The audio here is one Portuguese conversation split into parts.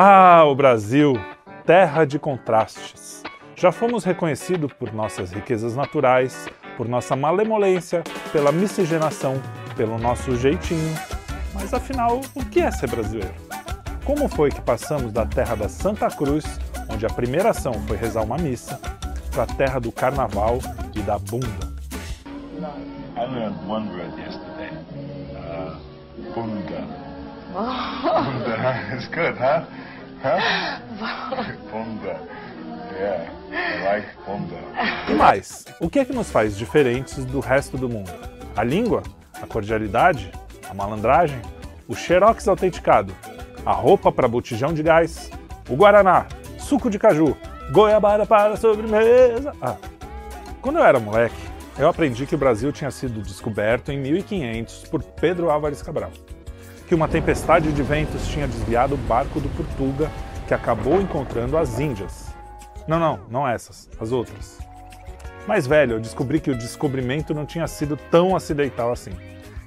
Ah, o Brasil, terra de contrastes. Já fomos reconhecidos por nossas riquezas naturais, por nossa malemolência, pela miscigenação, pelo nosso jeitinho. Mas afinal, o que é ser brasileiro? Como foi que passamos da terra da Santa Cruz, onde a primeira ação foi rezar uma missa, para a terra do carnaval e da bunda? I learned one word yesterday. Uh, bunda. Bunda. It's good, huh? Yeah, I like bunda. E mais, o que é que nos faz diferentes do resto do mundo? A língua? A cordialidade? A malandragem? O xerox autenticado? A roupa para botijão de gás? O guaraná? Suco de caju? Goiabada para sobremesa? Ah, quando eu era moleque, eu aprendi que o Brasil tinha sido descoberto em 1500 por Pedro Álvares Cabral. Que uma tempestade de ventos tinha desviado o barco do Portuga, que acabou encontrando as Índias. Não, não, não essas, as outras. Mais velho, eu descobri que o descobrimento não tinha sido tão acidental assim.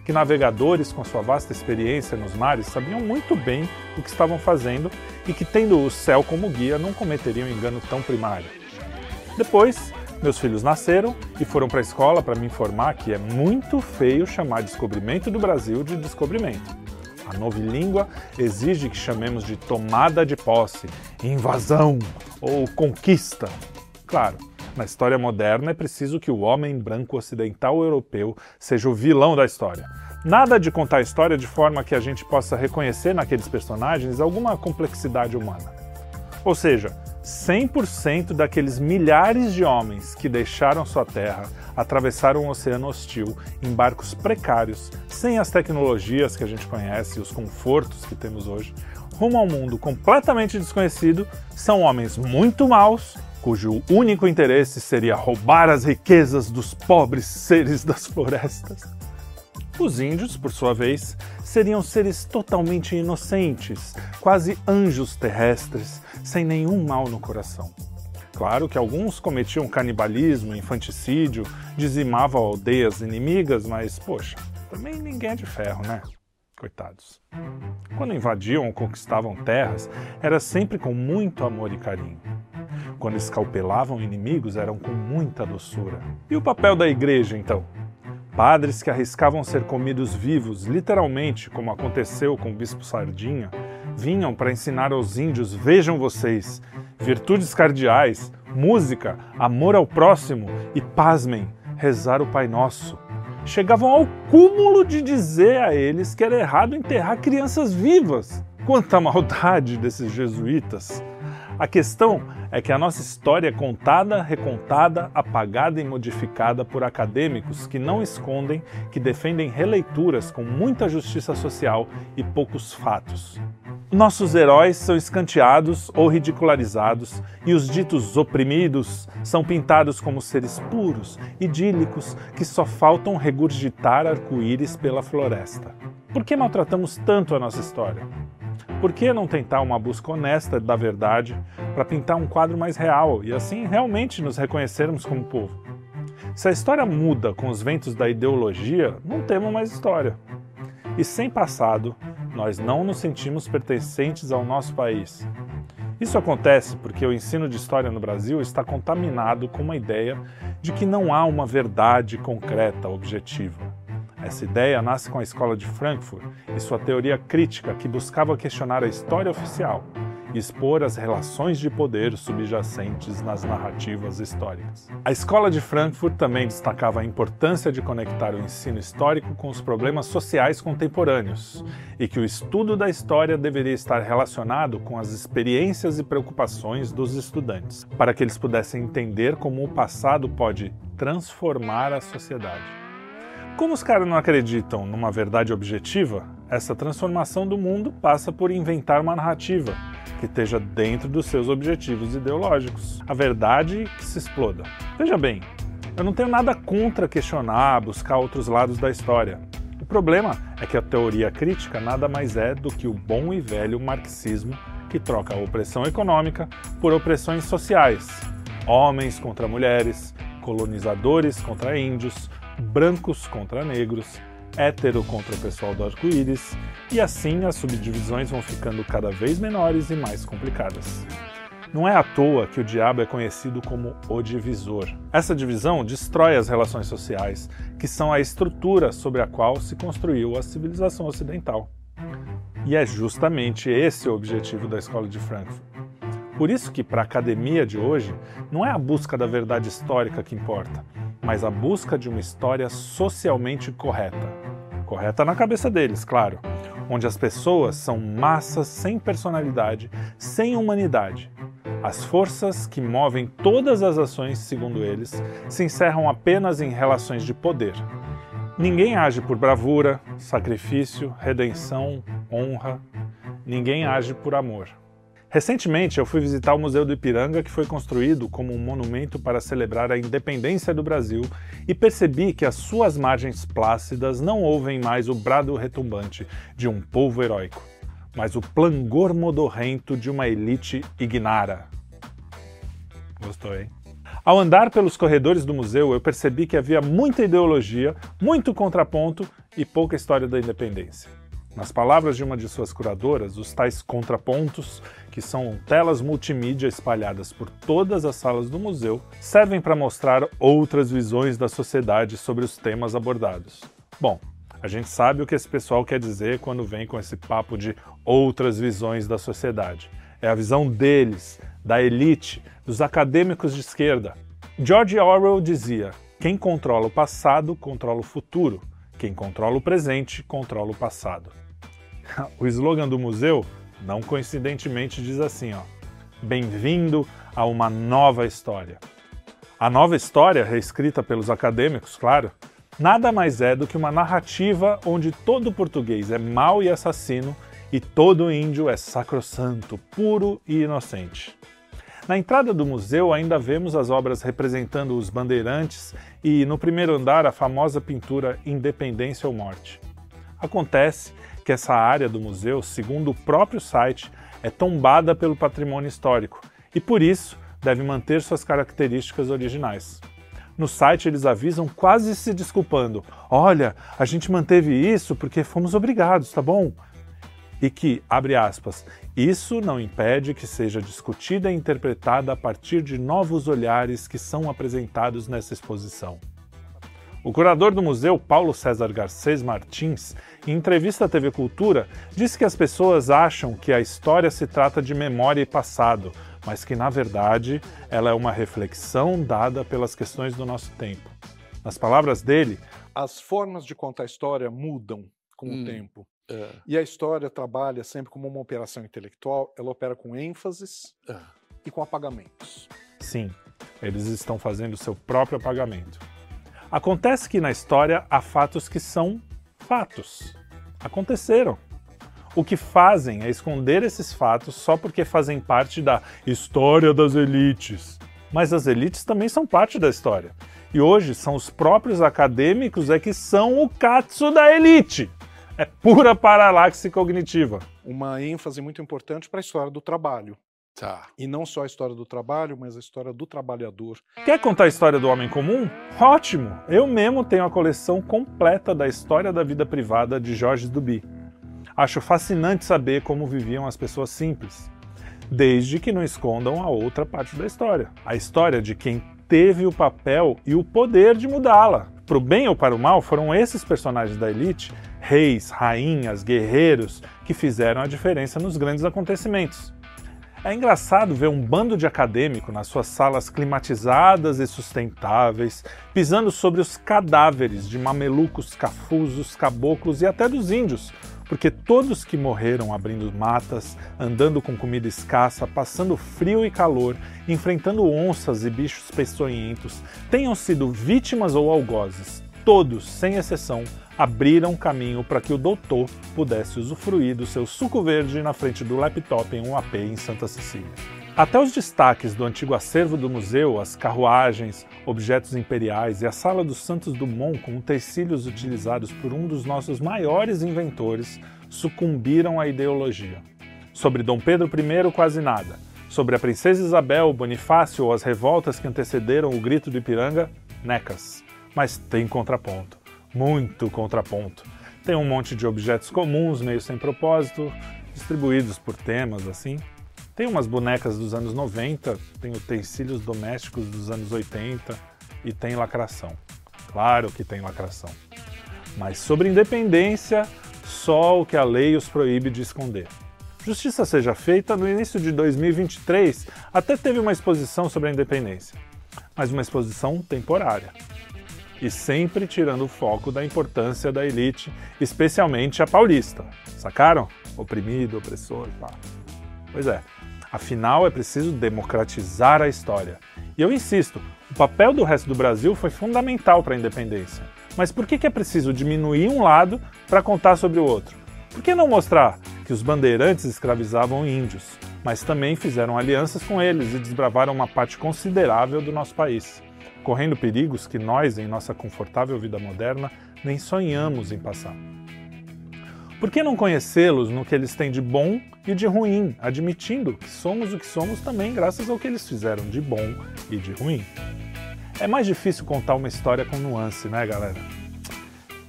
Que navegadores, com sua vasta experiência nos mares, sabiam muito bem o que estavam fazendo e que, tendo o céu como guia, não cometeriam engano tão primário. Depois, meus filhos nasceram e foram para a escola para me informar que é muito feio chamar descobrimento do Brasil de descobrimento. A novilíngua exige que chamemos de tomada de posse, invasão ou conquista. Claro, na história moderna é preciso que o homem branco ocidental europeu seja o vilão da história. Nada de contar a história de forma que a gente possa reconhecer naqueles personagens alguma complexidade humana. Ou seja, 100% daqueles milhares de homens que deixaram sua terra, atravessaram um oceano hostil em barcos precários, sem as tecnologias que a gente conhece e os confortos que temos hoje, rumo a um mundo completamente desconhecido, são homens muito maus, cujo único interesse seria roubar as riquezas dos pobres seres das florestas. Os índios, por sua vez, seriam seres totalmente inocentes, quase anjos terrestres, sem nenhum mal no coração. Claro que alguns cometiam canibalismo, infanticídio, dizimavam aldeias inimigas, mas, poxa, também ninguém é de ferro, né? Coitados. Quando invadiam ou conquistavam terras, era sempre com muito amor e carinho. Quando escalpelavam inimigos, eram com muita doçura. E o papel da igreja, então? Padres que arriscavam ser comidos vivos, literalmente, como aconteceu com o bispo Sardinha, vinham para ensinar aos índios: vejam vocês, virtudes cardeais, música, amor ao próximo e, pasmem, rezar o Pai Nosso. Chegavam ao cúmulo de dizer a eles que era errado enterrar crianças vivas. Quanta maldade desses jesuítas! A questão é que a nossa história é contada, recontada, apagada e modificada por acadêmicos que não escondem que defendem releituras com muita justiça social e poucos fatos. Nossos heróis são escanteados ou ridicularizados, e os ditos oprimidos são pintados como seres puros, idílicos, que só faltam regurgitar arco-íris pela floresta. Por que maltratamos tanto a nossa história? Por que não tentar uma busca honesta da verdade para pintar um quadro mais real e assim realmente nos reconhecermos como povo? Se a história muda com os ventos da ideologia, não temos mais história. E sem passado, nós não nos sentimos pertencentes ao nosso país. Isso acontece porque o ensino de história no Brasil está contaminado com uma ideia de que não há uma verdade concreta, objetiva. Essa ideia nasce com a escola de Frankfurt e sua teoria crítica que buscava questionar a história oficial e expor as relações de poder subjacentes nas narrativas históricas. A escola de Frankfurt também destacava a importância de conectar o ensino histórico com os problemas sociais contemporâneos e que o estudo da história deveria estar relacionado com as experiências e preocupações dos estudantes, para que eles pudessem entender como o passado pode transformar a sociedade. Como os caras não acreditam numa verdade objetiva, essa transformação do mundo passa por inventar uma narrativa que esteja dentro dos seus objetivos ideológicos. A verdade que se exploda. Veja bem, eu não tenho nada contra questionar, buscar outros lados da história. O problema é que a teoria crítica nada mais é do que o bom e velho marxismo que troca a opressão econômica por opressões sociais. Homens contra mulheres, colonizadores contra índios, brancos contra negros, hétero contra o pessoal do arco-íris, e assim as subdivisões vão ficando cada vez menores e mais complicadas. Não é à toa que o diabo é conhecido como o divisor. Essa divisão destrói as relações sociais, que são a estrutura sobre a qual se construiu a civilização ocidental. E é justamente esse o objetivo da Escola de Frankfurt. Por isso que para a academia de hoje não é a busca da verdade histórica que importa, mas a busca de uma história socialmente correta. Correta na cabeça deles, claro, onde as pessoas são massas sem personalidade, sem humanidade, as forças que movem todas as ações, segundo eles, se encerram apenas em relações de poder. Ninguém age por bravura, sacrifício, redenção, honra. Ninguém age por amor. Recentemente eu fui visitar o Museu do Ipiranga, que foi construído como um monumento para celebrar a independência do Brasil, e percebi que as suas margens plácidas não ouvem mais o brado retumbante de um povo heróico mas o plangor modorrento de uma elite ignara. Gostou, hein? Ao andar pelos corredores do museu, eu percebi que havia muita ideologia, muito contraponto e pouca história da independência. Nas palavras de uma de suas curadoras, os tais contrapontos, que são telas multimídia espalhadas por todas as salas do museu, servem para mostrar outras visões da sociedade sobre os temas abordados. Bom, a gente sabe o que esse pessoal quer dizer quando vem com esse papo de outras visões da sociedade. É a visão deles, da elite, dos acadêmicos de esquerda. George Orwell dizia: quem controla o passado controla o futuro, quem controla o presente controla o passado. o slogan do museu, não coincidentemente, diz assim: ó, Bem-vindo a uma nova história. A nova história, reescrita pelos acadêmicos, claro, nada mais é do que uma narrativa onde todo português é mau e assassino e todo índio é sacrossanto, puro e inocente. Na entrada do museu ainda vemos as obras representando os bandeirantes e, no primeiro andar, a famosa pintura Independência ou Morte. Acontece que essa área do museu, segundo o próprio site, é tombada pelo patrimônio histórico e, por isso, deve manter suas características originais. No site eles avisam quase se desculpando: olha, a gente manteve isso porque fomos obrigados, tá bom? E que, abre aspas, isso não impede que seja discutida e interpretada a partir de novos olhares que são apresentados nessa exposição. O curador do museu, Paulo César Garcês Martins, em entrevista à TV Cultura, disse que as pessoas acham que a história se trata de memória e passado, mas que na verdade ela é uma reflexão dada pelas questões do nosso tempo. Nas palavras dele, as formas de contar a história mudam com hum, o tempo. É. E a história trabalha sempre como uma operação intelectual, ela opera com ênfases é. e com apagamentos. Sim, eles estão fazendo o seu próprio apagamento. Acontece que na história há fatos que são fatos. Aconteceram. O que fazem é esconder esses fatos só porque fazem parte da história das elites. Mas as elites também são parte da história. E hoje são os próprios acadêmicos é que são o katsu da elite. É pura paralaxe cognitiva. Uma ênfase muito importante para a história do trabalho. Tá. E não só a história do trabalho, mas a história do trabalhador. Quer contar a história do homem comum? Ótimo! Eu mesmo tenho a coleção completa da história da vida privada de Jorge Duby. Acho fascinante saber como viviam as pessoas simples, desde que não escondam a outra parte da história a história de quem teve o papel e o poder de mudá-la. Para o bem ou para o mal, foram esses personagens da elite, reis, rainhas, guerreiros, que fizeram a diferença nos grandes acontecimentos. É engraçado ver um bando de acadêmico nas suas salas climatizadas e sustentáveis, pisando sobre os cadáveres de mamelucos, cafusos, caboclos e até dos índios, porque todos que morreram abrindo matas, andando com comida escassa, passando frio e calor, enfrentando onças e bichos peçonhentos, tenham sido vítimas ou algozes, todos, sem exceção, abriram caminho para que o doutor pudesse usufruir do seu suco verde na frente do laptop em um AP em Santa Cecília. Até os destaques do antigo acervo do museu, as carruagens, objetos imperiais e a sala dos Santos Dumont com utensílios utilizados por um dos nossos maiores inventores sucumbiram à ideologia. Sobre Dom Pedro I, quase nada. Sobre a Princesa Isabel, Bonifácio ou as revoltas que antecederam o grito do Ipiranga, necas. Mas tem contraponto. muito contraponto. Tem um monte de objetos comuns, meio sem propósito, distribuídos por temas assim. Tem umas bonecas dos anos 90, tem utensílios domésticos dos anos 80 e tem lacração. Claro que tem lacração. Mas sobre independência, só o que a lei os proíbe de esconder. Justiça seja feita, no início de 2023 até teve uma exposição sobre a independência, mas uma exposição temporária. E sempre tirando o foco da importância da elite, especialmente a paulista. Sacaram? Oprimido, opressor, pá. Pois é. Afinal, é preciso democratizar a história. E eu insisto, o papel do resto do Brasil foi fundamental para a independência. Mas por que é preciso diminuir um lado para contar sobre o outro? Por que não mostrar que os bandeirantes escravizavam índios, mas também fizeram alianças com eles e desbravaram uma parte considerável do nosso país, correndo perigos que nós, em nossa confortável vida moderna, nem sonhamos em passar? Por que não conhecê-los no que eles têm de bom e de ruim, admitindo que somos o que somos também graças ao que eles fizeram de bom e de ruim? É mais difícil contar uma história com nuance, né, galera?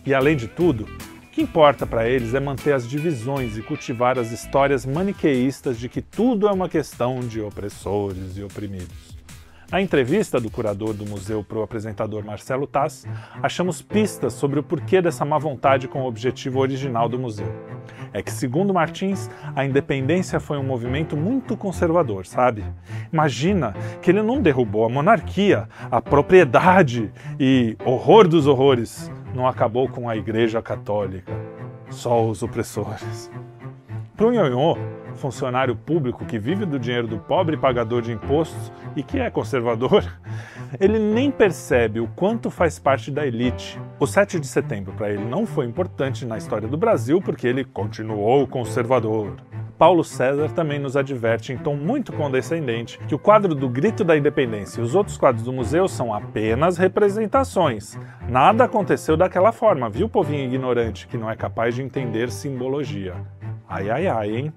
E além de tudo, o que importa para eles é manter as divisões e cultivar as histórias maniqueístas de que tudo é uma questão de opressores e oprimidos. Na entrevista do curador do museu para o apresentador Marcelo Tass, achamos pistas sobre o porquê dessa má vontade com o objetivo original do museu. É que, segundo Martins, a independência foi um movimento muito conservador, sabe? Imagina que ele não derrubou a monarquia, a propriedade e, horror dos horrores, não acabou com a Igreja Católica. Só os opressores. Para o funcionário público que vive do dinheiro do pobre pagador de impostos e que é conservador, ele nem percebe o quanto faz parte da elite. O 7 de setembro para ele não foi importante na história do Brasil porque ele continuou conservador. Paulo César também nos adverte em tom muito condescendente que o quadro do Grito da Independência e os outros quadros do museu são apenas representações. Nada aconteceu daquela forma, viu, povinho ignorante que não é capaz de entender simbologia. Ai ai ai, hein?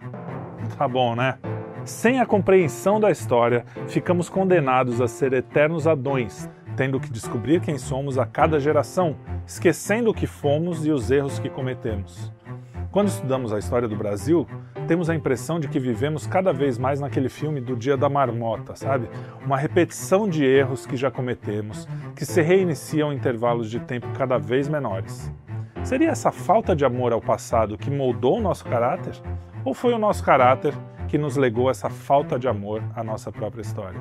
Tá bom, né? Sem a compreensão da história, ficamos condenados a ser eternos adões, tendo que descobrir quem somos a cada geração, esquecendo o que fomos e os erros que cometemos. Quando estudamos a história do Brasil, temos a impressão de que vivemos cada vez mais naquele filme do Dia da Marmota, sabe? Uma repetição de erros que já cometemos, que se reiniciam em intervalos de tempo cada vez menores. Seria essa falta de amor ao passado que moldou o nosso caráter? Ou foi o nosso caráter que nos legou essa falta de amor à nossa própria história?